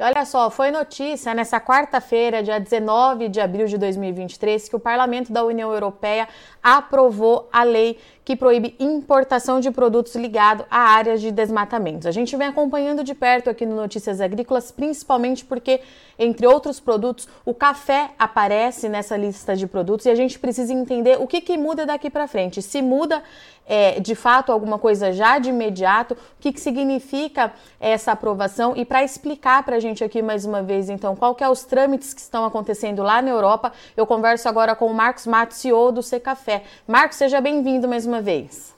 E olha só, foi notícia nessa quarta-feira, dia 19 de abril de 2023, que o Parlamento da União Europeia aprovou a lei que proíbe importação de produtos ligados a áreas de desmatamentos. A gente vem acompanhando de perto aqui no Notícias Agrícolas, principalmente porque, entre outros produtos, o café aparece nessa lista de produtos e a gente precisa entender o que, que muda daqui para frente. Se muda é, de fato alguma coisa já de imediato, o que, que significa essa aprovação e para explicar para a gente aqui mais uma vez, então, qual que é os trâmites que estão acontecendo lá na Europa, eu converso agora com o Marcos Matos, CEO do C Café. Marcos, seja bem-vindo mais uma vez.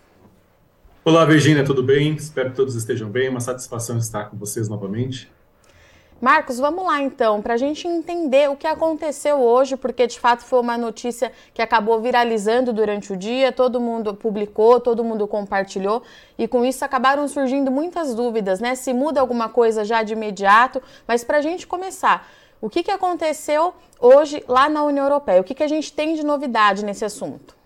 Olá, Virginia, tudo bem? Espero que todos estejam bem. Uma satisfação estar com vocês novamente. Marcos, vamos lá então, para a gente entender o que aconteceu hoje, porque de fato foi uma notícia que acabou viralizando durante o dia, todo mundo publicou, todo mundo compartilhou, e com isso acabaram surgindo muitas dúvidas, né? Se muda alguma coisa já de imediato, mas para a gente começar, o que, que aconteceu hoje lá na União Europeia? O que, que a gente tem de novidade nesse assunto?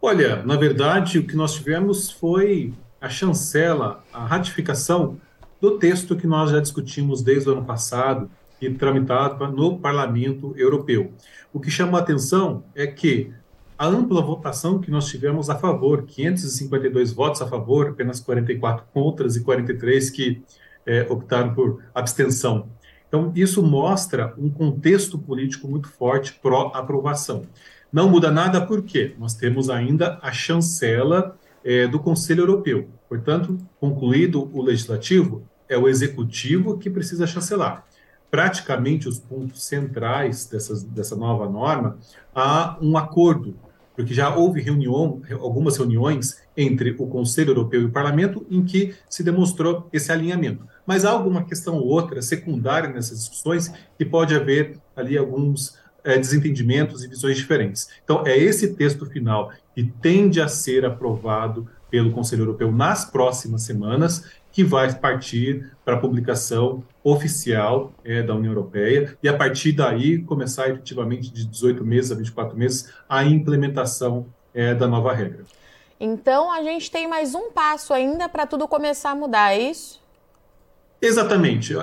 Olha, na verdade, o que nós tivemos foi a chancela, a ratificação do texto que nós já discutimos desde o ano passado e tramitado no Parlamento Europeu. O que chamou a atenção é que a ampla votação que nós tivemos a favor, 552 votos a favor, apenas 44 contras e 43 que é, optaram por abstenção. Então, isso mostra um contexto político muito forte pró-aprovação. Não muda nada porque nós temos ainda a chancela é, do Conselho Europeu. Portanto, concluído o legislativo, é o executivo que precisa chancelar. Praticamente os pontos centrais dessas, dessa nova norma há um acordo, porque já houve reunião, algumas reuniões entre o Conselho Europeu e o Parlamento em que se demonstrou esse alinhamento. Mas há alguma questão ou outra secundária nessas discussões que pode haver ali alguns é, desentendimentos e visões diferentes. Então, é esse texto final que tende a ser aprovado pelo Conselho Europeu nas próximas semanas, que vai partir para a publicação oficial é, da União Europeia, e a partir daí começar efetivamente de 18 meses a 24 meses a implementação é, da nova regra. Então, a gente tem mais um passo ainda para tudo começar a mudar, é isso? Exatamente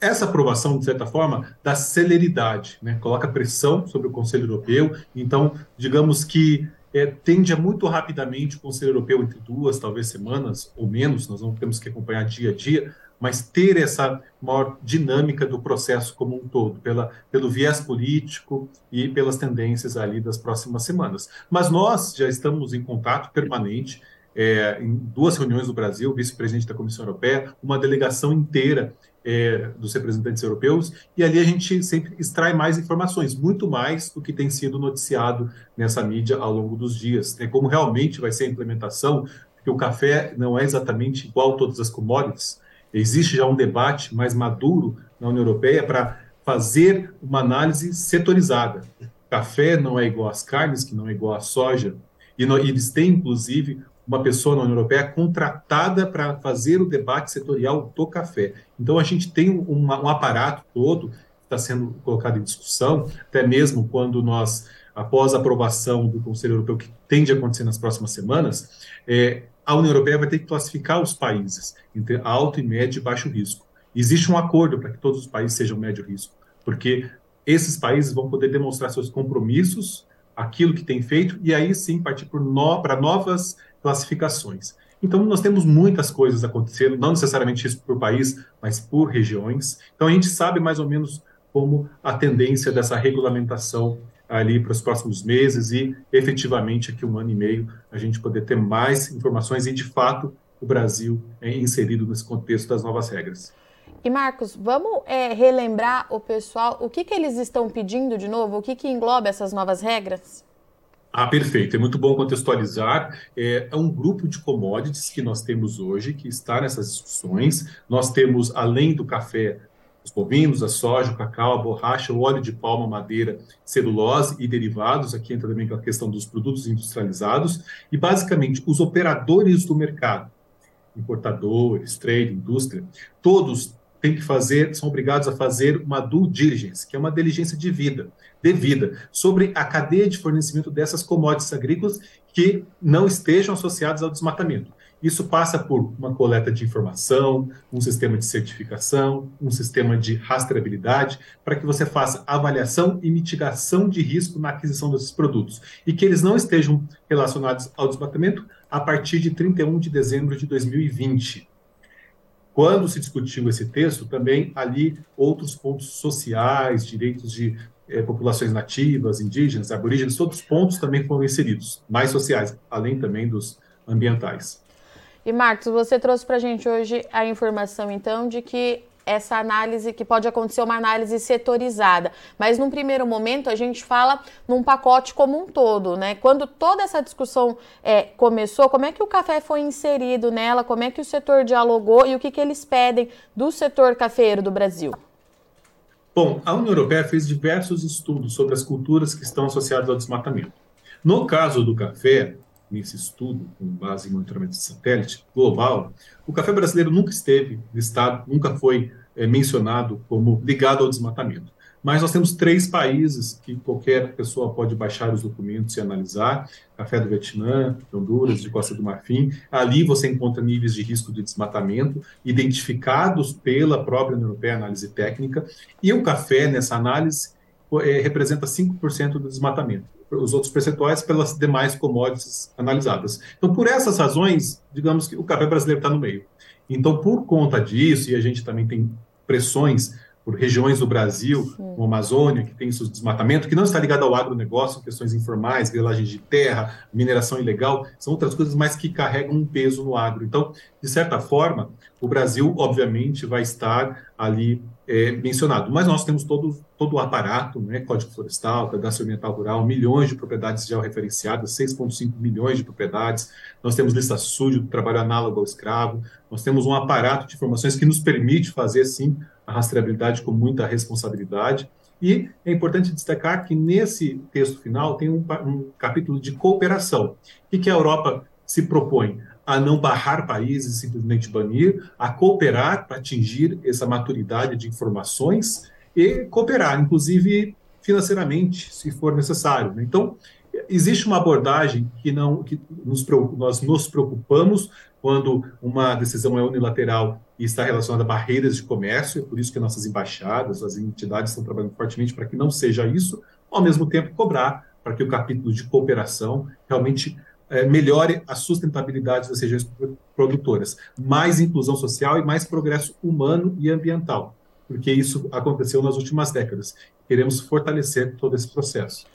essa aprovação, de certa forma, dá celeridade, né? coloca pressão sobre o Conselho Europeu. Então, digamos que é, tende a muito rapidamente o Conselho Europeu, entre duas, talvez semanas ou menos, nós não temos que acompanhar dia a dia, mas ter essa maior dinâmica do processo como um todo, pela, pelo viés político e pelas tendências ali das próximas semanas. Mas nós já estamos em contato permanente, é, em duas reuniões do Brasil, vice-presidente da Comissão Europeia, uma delegação inteira é, dos representantes europeus, e ali a gente sempre extrai mais informações, muito mais do que tem sido noticiado nessa mídia ao longo dos dias. É como realmente vai ser a implementação, porque o café não é exatamente igual a todas as commodities. Existe já um debate mais maduro na União Europeia para fazer uma análise setorizada. Café não é igual às carnes, que não é igual à soja, e, no, eles têm, inclusive, uma pessoa na União Europeia contratada para fazer o debate setorial do café. Então, a gente tem um, um aparato todo que está sendo colocado em discussão, até mesmo quando nós, após a aprovação do Conselho Europeu, que tende a acontecer nas próximas semanas, é, a União Europeia vai ter que classificar os países entre alto e médio e baixo risco. Existe um acordo para que todos os países sejam médio risco, porque esses países vão poder demonstrar seus compromissos, aquilo que tem feito, e aí sim partir no, para novas classificações. Então, nós temos muitas coisas acontecendo, não necessariamente isso por país, mas por regiões. Então, a gente sabe mais ou menos como a tendência dessa regulamentação ali para os próximos meses e, efetivamente, aqui um ano e meio, a gente poder ter mais informações e, de fato, o Brasil é inserido nesse contexto das novas regras. E Marcos, vamos é, relembrar o pessoal o que, que eles estão pedindo de novo, o que, que engloba essas novas regras? Ah, perfeito. É muito bom contextualizar. É, é, um grupo de commodities que nós temos hoje, que está nessas discussões. Nós temos, além do café, os bovinos, a soja, o cacau, a borracha, o óleo de palma, madeira, celulose e derivados. Aqui entra também a questão dos produtos industrializados. E, basicamente, os operadores do mercado, importadores, trade, indústria, todos têm que fazer, são obrigados a fazer uma due diligence, que é uma diligência de vida devida sobre a cadeia de fornecimento dessas commodities agrícolas que não estejam associadas ao desmatamento. Isso passa por uma coleta de informação, um sistema de certificação, um sistema de rastreabilidade, para que você faça avaliação e mitigação de risco na aquisição desses produtos e que eles não estejam relacionados ao desmatamento a partir de 31 de dezembro de 2020. Quando se discutiu esse texto, também ali outros pontos sociais, direitos de eh, populações nativas, indígenas, aborígenes, todos os pontos também foram inseridos, mais sociais, além também dos ambientais. E Marcos, você trouxe para a gente hoje a informação, então, de que essa análise, que pode acontecer uma análise setorizada, mas num primeiro momento a gente fala num pacote como um todo, né? Quando toda essa discussão é, começou, como é que o café foi inserido nela, como é que o setor dialogou e o que, que eles pedem do setor cafeiro do Brasil? Bom, a União Europeia fez diversos estudos sobre as culturas que estão associadas ao desmatamento. No caso do café, nesse estudo, com base em monitoramento de satélite global, o café brasileiro nunca esteve listado, nunca foi é, mencionado como ligado ao desmatamento. Mas nós temos três países que qualquer pessoa pode baixar os documentos e analisar: café do Vietnã, de Honduras, de Costa do Marfim. Ali você encontra níveis de risco de desmatamento identificados pela própria União Europeia Análise Técnica. E o café, nessa análise, é, representa 5% do desmatamento os outros percentuais pelas demais commodities analisadas. Então, por essas razões, digamos que o café brasileiro está no meio. Então, por conta disso, e a gente também tem pressões por regiões do Brasil, como a Amazônia, que tem seus desmatamento, que não está ligado ao agronegócio, questões informais, grilagem de terra, mineração ilegal, são outras coisas, mas que carregam um peso no agro. Então, de certa forma, o Brasil, obviamente, vai estar ali é, mencionado. Mas nós temos todo, todo o aparato, né, Código Florestal, Cadastro Ambiental Rural, milhões de propriedades georreferenciadas, 6,5 milhões de propriedades, nós temos lista suja do trabalho análogo ao escravo, nós temos um aparato de informações que nos permite fazer, sim, a rastreabilidade com muita responsabilidade. E é importante destacar que nesse texto final tem um, um capítulo de cooperação. O que a Europa se propõe? a não barrar países, simplesmente banir, a cooperar para atingir essa maturidade de informações e cooperar, inclusive financeiramente, se for necessário. Né? Então, existe uma abordagem que não que nos, nós nos preocupamos quando uma decisão é unilateral e está relacionada a barreiras de comércio, é por isso que nossas embaixadas, as entidades estão trabalhando fortemente para que não seja isso, ao mesmo tempo cobrar para que o capítulo de cooperação realmente é, melhore a sustentabilidade das regiões produtoras, mais inclusão social e mais progresso humano e ambiental, porque isso aconteceu nas últimas décadas. Queremos fortalecer todo esse processo.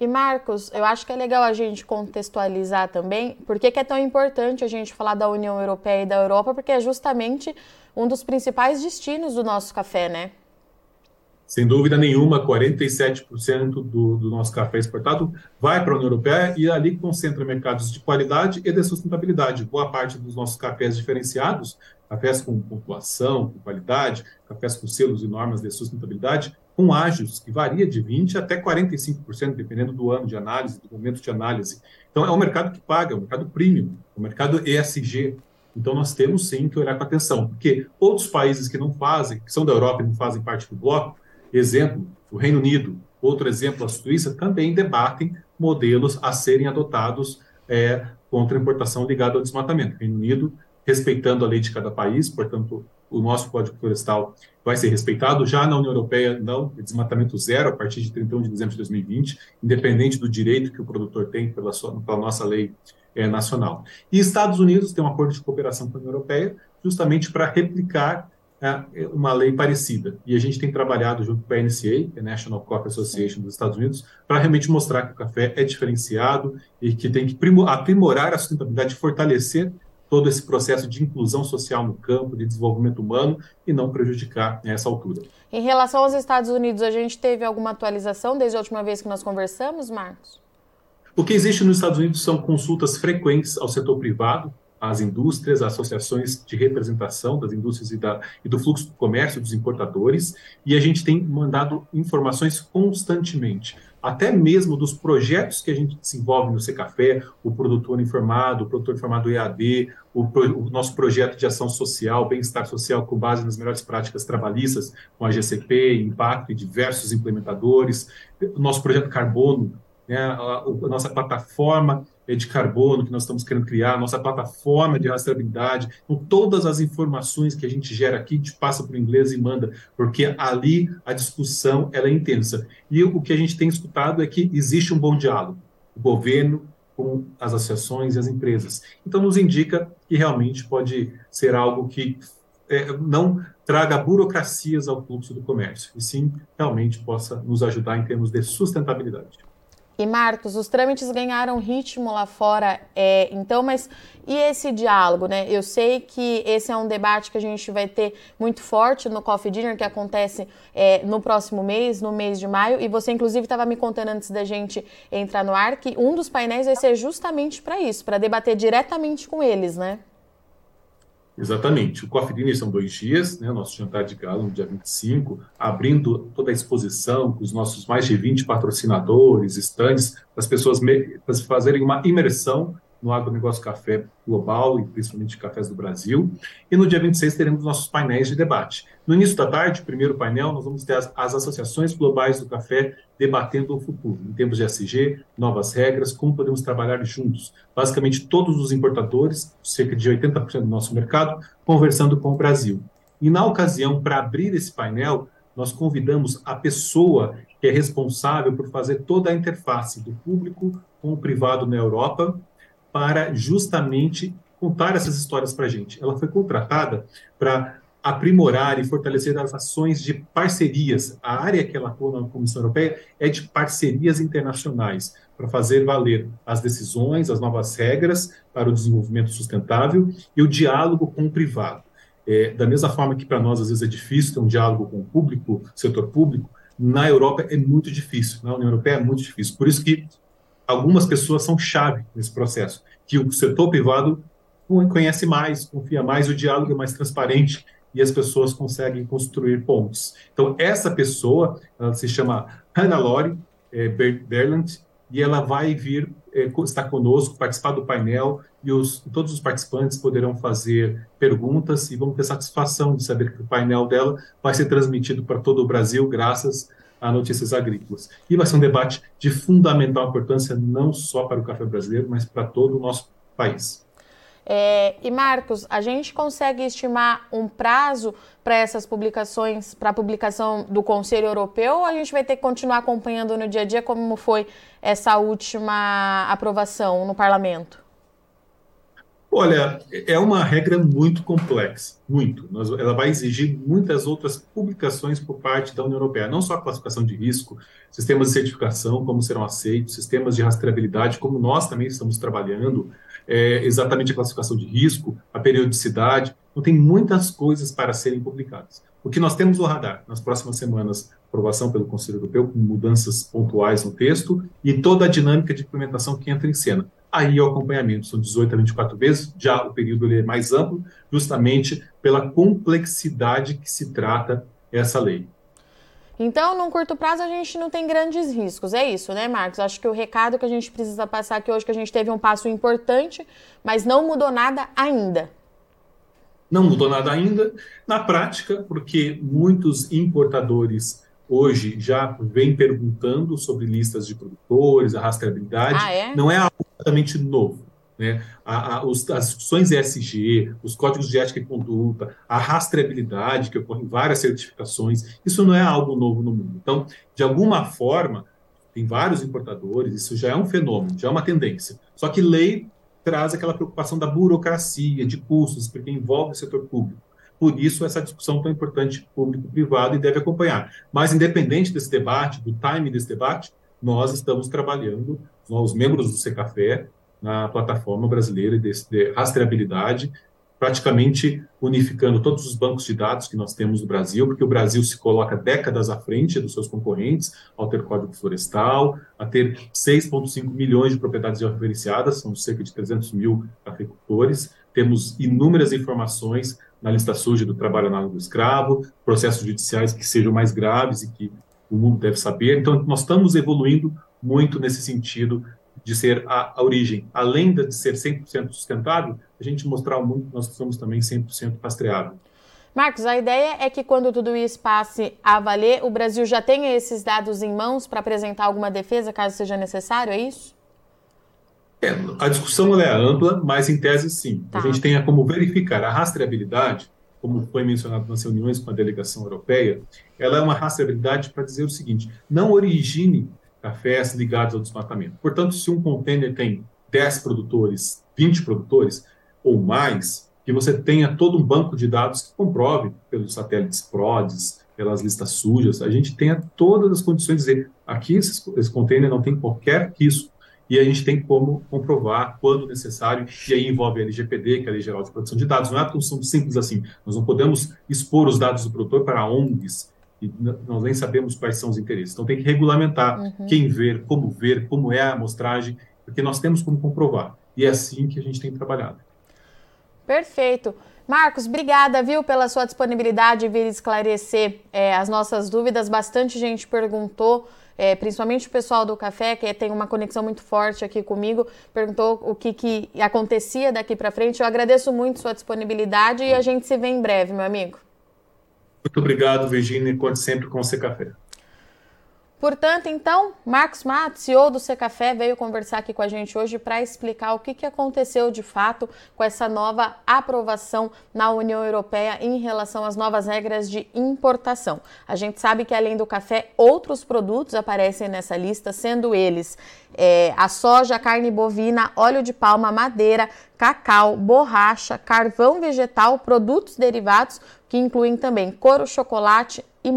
E Marcos, eu acho que é legal a gente contextualizar também por que é tão importante a gente falar da União Europeia e da Europa, porque é justamente um dos principais destinos do nosso café, né? sem dúvida nenhuma, 47% do, do nosso café exportado vai para a União Europeia e ali concentra mercados de qualidade e de sustentabilidade. Boa parte dos nossos cafés diferenciados, cafés com pontuação, com qualidade, cafés com selos e normas de sustentabilidade, com ágios, que varia de 20% até 45%, dependendo do ano de análise, do momento de análise. Então, é um mercado que paga, é um mercado premium, é um mercado ESG, então, nós temos sim que olhar com atenção, porque outros países que não fazem, que são da Europa e não fazem parte do bloco, Exemplo, o Reino Unido, outro exemplo, a Suíça, também debatem modelos a serem adotados é, contra a importação ligada ao desmatamento. Reino Unido, respeitando a lei de cada país, portanto, o nosso Código Florestal vai ser respeitado. Já na União Europeia, não, é desmatamento zero a partir de 31 de dezembro de 2020, independente do direito que o produtor tem pela, sua, pela nossa lei é, nacional. E Estados Unidos tem um acordo de cooperação com a União Europeia, justamente para replicar é uma lei parecida. E a gente tem trabalhado junto com a NCA, a National Coffee Association dos Estados Unidos, para realmente mostrar que o café é diferenciado e que tem que aprimorar a sustentabilidade, fortalecer todo esse processo de inclusão social no campo, de desenvolvimento humano e não prejudicar nessa altura. Em relação aos Estados Unidos, a gente teve alguma atualização desde a última vez que nós conversamos, Marcos? O que existe nos Estados Unidos são consultas frequentes ao setor privado as indústrias, as associações de representação das indústrias e, da, e, do fluxo do comércio dos importadores, e a gente tem mandado informações constantemente, até mesmo dos projetos que a gente desenvolve no Secafé, o produtor informado, o produtor informado EAD, o, o nosso projeto de ação social, bem-estar social com base nas melhores práticas trabalhistas, com a GCP, Impacto e diversos implementadores, o nosso projeto Carbono, né, a, a nossa plataforma de carbono que nós estamos querendo criar, nossa plataforma de rastreabilidade, com todas as informações que a gente gera aqui, a gente passa para o inglês e manda, porque ali a discussão ela é intensa. E o que a gente tem escutado é que existe um bom diálogo. O governo com as associações e as empresas. Então, nos indica que realmente pode ser algo que é, não traga burocracias ao fluxo do comércio, e sim realmente possa nos ajudar em termos de sustentabilidade. E Marcos, os trâmites ganharam ritmo lá fora, é, então, mas e esse diálogo, né? Eu sei que esse é um debate que a gente vai ter muito forte no Coffee Dinner, que acontece é, no próximo mês, no mês de maio, e você, inclusive, estava me contando antes da gente entrar no ar que um dos painéis vai ser justamente para isso, para debater diretamente com eles, né? Exatamente. O Coffee Dinner são dois dias, né? Nosso jantar de gala no dia 25, abrindo toda a exposição com os nossos mais de 20 patrocinadores, estandes, para as pessoas fazerem uma imersão no agronegócio café global e principalmente cafés do Brasil. E no dia 26 teremos nossos painéis de debate. No início da tarde, primeiro painel, nós vamos ter as, as associações globais do café debatendo o futuro, em termos de SG, novas regras, como podemos trabalhar juntos. Basicamente, todos os importadores, cerca de 80% do nosso mercado, conversando com o Brasil. E na ocasião, para abrir esse painel, nós convidamos a pessoa que é responsável por fazer toda a interface do público com o privado na Europa, para justamente contar essas histórias para a gente. Ela foi contratada para aprimorar e fortalecer as ações de parcerias. A área que ela atua na Comissão Europeia é de parcerias internacionais, para fazer valer as decisões, as novas regras para o desenvolvimento sustentável e o diálogo com o privado. É, da mesma forma que para nós às vezes é difícil ter um diálogo com o público, setor público, na Europa é muito difícil, na União Europeia é muito difícil. Por isso que algumas pessoas são chave nesse processo, que o setor privado conhece mais, confia mais, o diálogo é mais transparente e as pessoas conseguem construir pontos. Então, essa pessoa, ela se chama Hannah Lori é, Berland, e ela vai vir é, estar conosco, participar do painel, e os, todos os participantes poderão fazer perguntas e vão ter satisfação de saber que o painel dela vai ser transmitido para todo o Brasil, graças a Notícias Agrícolas. E vai ser um debate de fundamental importância, não só para o café brasileiro, mas para todo o nosso país. É, e Marcos, a gente consegue estimar um prazo para essas publicações, para a publicação do Conselho Europeu, ou a gente vai ter que continuar acompanhando no dia a dia como foi essa última aprovação no parlamento? Olha, é uma regra muito complexa, muito. Ela vai exigir muitas outras publicações por parte da União Europeia, não só a classificação de risco, sistemas de certificação, como serão aceitos, sistemas de rastreabilidade, como nós também estamos trabalhando, é, exatamente a classificação de risco, a periodicidade. Então, tem muitas coisas para serem publicadas. O que nós temos no radar nas próximas semanas, aprovação pelo Conselho Europeu, com mudanças pontuais no texto e toda a dinâmica de implementação que entra em cena aí o acompanhamento, são 18 a 24 vezes, já o período ele é mais amplo, justamente pela complexidade que se trata essa lei. Então, num curto prazo, a gente não tem grandes riscos. É isso, né, Marcos? Acho que o recado que a gente precisa passar aqui hoje é que a gente teve um passo importante, mas não mudou nada ainda. Não mudou nada ainda na prática, porque muitos importadores hoje já vem perguntando sobre listas de produtores, a rastreabilidade. Ah, é? Não é algo exatamente novo. Né? A, a, os, as discussões ESG, os códigos de ética e conduta, a rastreabilidade, que ocorre em várias certificações, isso não é algo novo no mundo. Então, de alguma forma, tem vários importadores, isso já é um fenômeno, já é uma tendência. Só que lei traz aquela preocupação da burocracia, de custos, porque envolve o setor público. Por isso, essa discussão tão importante público-privado e deve acompanhar. Mas, independente desse debate, do time desse debate, nós estamos trabalhando, os membros do Secafé, na plataforma brasileira de, de rastreabilidade, praticamente unificando todos os bancos de dados que nós temos no Brasil, porque o Brasil se coloca décadas à frente dos seus concorrentes, ao ter código florestal, a ter 6,5 milhões de propriedades referenciadas, são cerca de 300 mil agricultores, temos inúmeras informações na lista suja do trabalho análogo do escravo, processos judiciais que sejam mais graves e que o mundo deve saber. Então, nós estamos evoluindo muito nesse sentido de ser a, a origem. Além de ser 100% sustentável, a gente mostrar ao mundo que nós somos também 100% rastreável. Marcos, a ideia é que quando tudo isso passe a valer, o Brasil já tenha esses dados em mãos para apresentar alguma defesa, caso seja necessário, é isso? É, a discussão é ampla, mas em tese sim. Tá. A gente tem como verificar a rastreabilidade, como foi mencionado nas reuniões com a delegação europeia, ela é uma rastreabilidade para dizer o seguinte: não origine cafés ligados ao desmatamento. Portanto, se um container tem 10 produtores, 20 produtores ou mais, que você tenha todo um banco de dados que comprove pelos satélites PRODES, pelas listas sujas, a gente tenha todas as condições de dizer aqui esse, container não tem qualquer risco e a gente tem como comprovar quando necessário, e aí envolve a LGPD, que é a Lei Geral de Proteção de Dados, não é tão simples assim, nós não podemos expor os dados do produtor para ONGs, e nós nem sabemos quais são os interesses, então tem que regulamentar uhum. quem ver, como ver, como é a amostragem, porque nós temos como comprovar, e é assim que a gente tem trabalhado. Perfeito. Marcos, obrigada, viu, pela sua disponibilidade de vir esclarecer é, as nossas dúvidas. Bastante gente perguntou é, principalmente o pessoal do café, que tem uma conexão muito forte aqui comigo, perguntou o que, que acontecia daqui para frente. Eu agradeço muito sua disponibilidade e a gente se vê em breve, meu amigo. Muito obrigado, Virginia. Conte sempre com o Café. Portanto, então, Marcos Matos, CEO do Secafé, veio conversar aqui com a gente hoje para explicar o que, que aconteceu de fato com essa nova aprovação na União Europeia em relação às novas regras de importação. A gente sabe que, além do café, outros produtos aparecem nessa lista, sendo eles é, a soja, carne bovina, óleo de palma, madeira, cacau, borracha, carvão vegetal, produtos derivados, que incluem também couro, chocolate e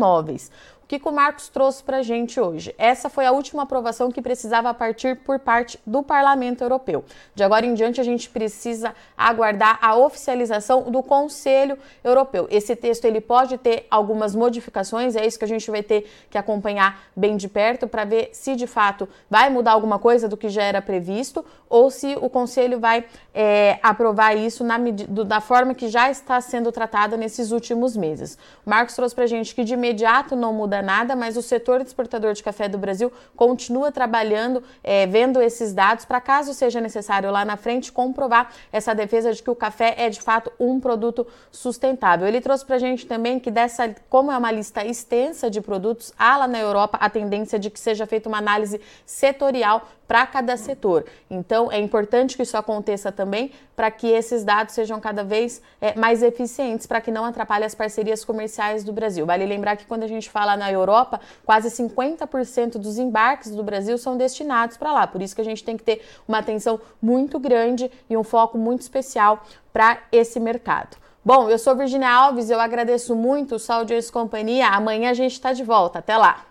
móveis que, o Marcos trouxe para a gente hoje? Essa foi a última aprovação que precisava partir por parte do Parlamento Europeu. De agora em diante, a gente precisa aguardar a oficialização do Conselho Europeu. Esse texto ele pode ter algumas modificações, é isso que a gente vai ter que acompanhar bem de perto para ver se de fato vai mudar alguma coisa do que já era previsto ou se o Conselho vai é, aprovar isso na, da forma que já está sendo tratada nesses últimos meses. O Marcos trouxe para a gente que de imediato não muda nada, mas o setor exportador de café do Brasil continua trabalhando, é, vendo esses dados para caso seja necessário lá na frente comprovar essa defesa de que o café é de fato um produto sustentável. Ele trouxe para a gente também que dessa, como é uma lista extensa de produtos, há lá na Europa a tendência de que seja feita uma análise setorial para cada setor. Então, é importante que isso aconteça também para que esses dados sejam cada vez é, mais eficientes, para que não atrapalhe as parcerias comerciais do Brasil. Vale lembrar que quando a gente fala na Europa, quase 50% dos embarques do Brasil são destinados para lá. Por isso que a gente tem que ter uma atenção muito grande e um foco muito especial para esse mercado. Bom, eu sou Virginia Alves, eu agradeço muito o Saúde e Companhia. Amanhã a gente está de volta. Até lá!